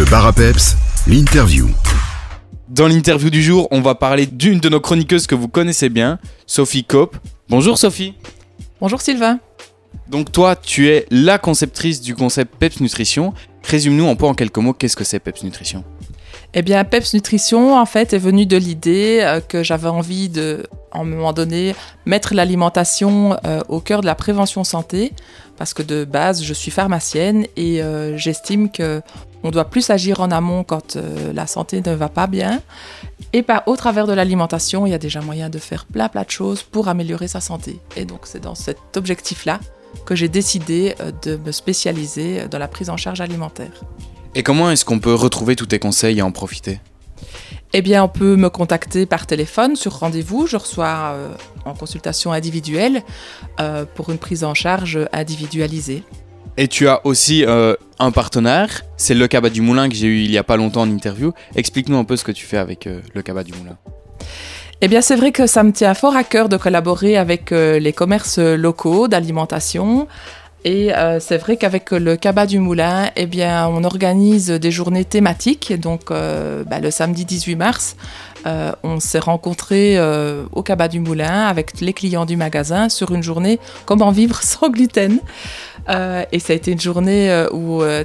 Le bar à peps, l'interview. Dans l'interview du jour, on va parler d'une de nos chroniqueuses que vous connaissez bien, Sophie Cope. Bonjour Sophie. Bonjour Sylvain. Donc toi, tu es la conceptrice du concept Peps Nutrition. Résume-nous un peu en quelques mots qu'est-ce que c'est Peps Nutrition? Eh bien, Peps Nutrition, en fait, est venu de l'idée euh, que j'avais envie de, en un moment donné, mettre l'alimentation euh, au cœur de la prévention santé, parce que de base, je suis pharmacienne et euh, j'estime que on doit plus agir en amont quand la santé ne va pas bien. Et par, au travers de l'alimentation, il y a déjà moyen de faire plein plein de choses pour améliorer sa santé. Et donc, c'est dans cet objectif-là que j'ai décidé de me spécialiser dans la prise en charge alimentaire. Et comment est-ce qu'on peut retrouver tous tes conseils et en profiter? Eh bien, on peut me contacter par téléphone sur rendez-vous. Je reçois euh, en consultation individuelle euh, pour une prise en charge individualisée. Et tu as aussi euh, un partenaire, c'est le Cabas du Moulin que j'ai eu il y a pas longtemps en interview. Explique-nous un peu ce que tu fais avec le Cabas du Moulin. Eh bien, c'est vrai que ça me tient fort à cœur de collaborer avec les commerces locaux d'alimentation, et euh, c'est vrai qu'avec le Cabas du Moulin, eh on organise des journées thématiques. Donc, euh, bah, le samedi 18 mars, euh, on s'est rencontrés au Cabas du Moulin avec les clients du magasin sur une journée Comment vivre sans gluten. et ça a été une journée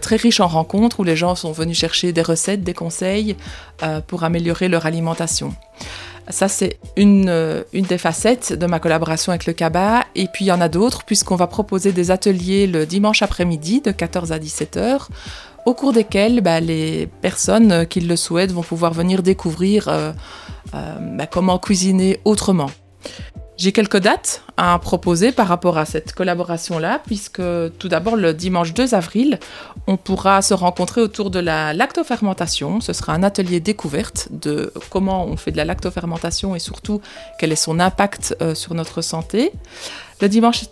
très riche en rencontres où les gens sont venus chercher des recettes, des conseils pour améliorer leur alimentation. Ça, c'est une, euh, une, des facettes de ma collaboration avec le CABA. Et puis, il y en a d'autres, puisqu'on va proposer des ateliers le dimanche après-midi de 14 à 17 heures, au cours desquels bah, les personnes qui le souhaitent vont pouvoir venir découvrir euh, euh, bah, comment cuisiner autrement. J'ai quelques dates à proposer par rapport à cette collaboration-là, puisque tout d'abord le dimanche 2 avril, on pourra se rencontrer autour de la lactofermentation. Ce sera un atelier découverte de comment on fait de la lactofermentation et surtout quel est son impact euh, sur notre santé. Le dimanche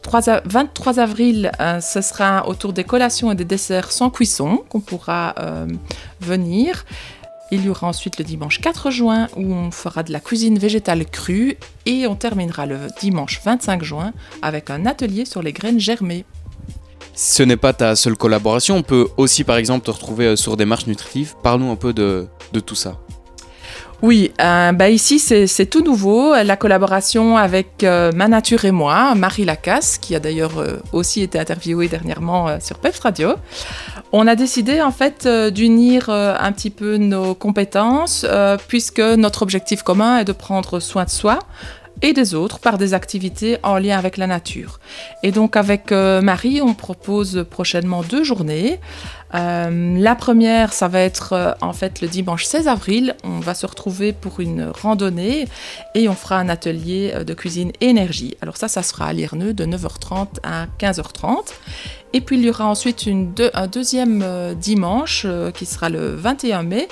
23 avril, euh, ce sera autour des collations et des desserts sans cuisson qu'on pourra euh, venir. Il y aura ensuite le dimanche 4 juin où on fera de la cuisine végétale crue et on terminera le dimanche 25 juin avec un atelier sur les graines germées. Ce n'est pas ta seule collaboration, on peut aussi par exemple te retrouver euh, sur des marches nutritives. Parle-nous un peu de, tout ça. Oui, euh, bah ici c'est tout nouveau, la collaboration avec euh, Ma Nature et moi, Marie Lacasse, qui a d'ailleurs aussi été interviewée dernièrement sur Peps Radio. On a décidé en fait euh, d'unir euh, un petit peu nos compétences euh, puisque notre objectif commun est de prendre soin de soi et des autres par des activités en lien avec la nature. Et donc avec Marie, on propose prochainement deux journées. la première, ça va être en fait le dimanche 16 avril. On va se retrouver pour une randonnée et on fera un atelier de cuisine énergie. Alors ça, ça sera à Lierneux de 9h30 à 15h30. Et puis il y aura ensuite un deuxième euh, dimanche euh, qui sera le 21 mai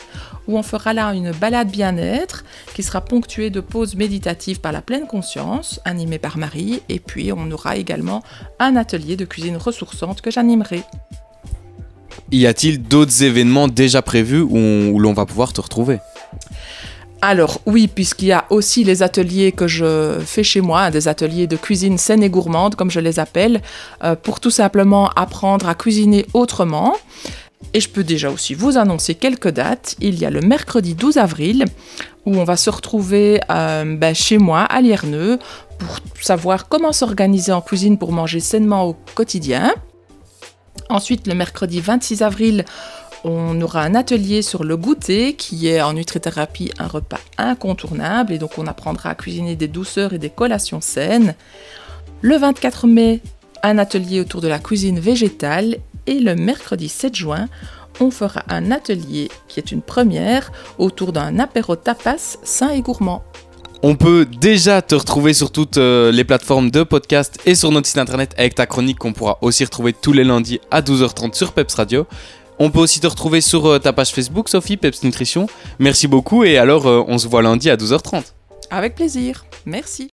où on fera là une balade bien-être qui sera ponctuée de pauses méditatives par la pleine conscience animée par Marie et puis on aura également un atelier de cuisine ressourçante que j'animerai. Y a-t-il d'autres événements déjà prévus où l'on va pouvoir te retrouver? Alors oui, puisqu'il y a aussi les ateliers que je fais chez moi, des ateliers de cuisine saine et gourmande, comme je les appelle, euh, pour tout simplement apprendre à cuisiner autrement. Et je peux déjà aussi vous annoncer quelques dates. Il y a le mercredi 12 avril, où on va se retrouver euh, ben, chez moi, à Lierneux, pour savoir comment s'organiser en cuisine pour manger sainement au quotidien. Ensuite, le mercredi 26 avril, on aura un atelier sur le goûter qui est en nutrithérapie un repas incontournable et donc on apprendra à cuisiner des douceurs et des collations saines. Le 24 mai, un atelier autour de la cuisine végétale et le mercredi 7 juin, on fera un atelier qui est une première autour d'un apéro tapas sain et gourmand. On peut déjà te retrouver sur toutes euh, les plateformes de podcast et sur notre site internet avec ta chronique qu'on pourra aussi retrouver tous les lundis à 12h30 sur Peps Radio. On peut aussi te retrouver sur euh, ta page Facebook, Sophie, Peps Nutrition. Merci beaucoup et alors euh, on se voit lundi à 12h30. Avec plaisir. Merci.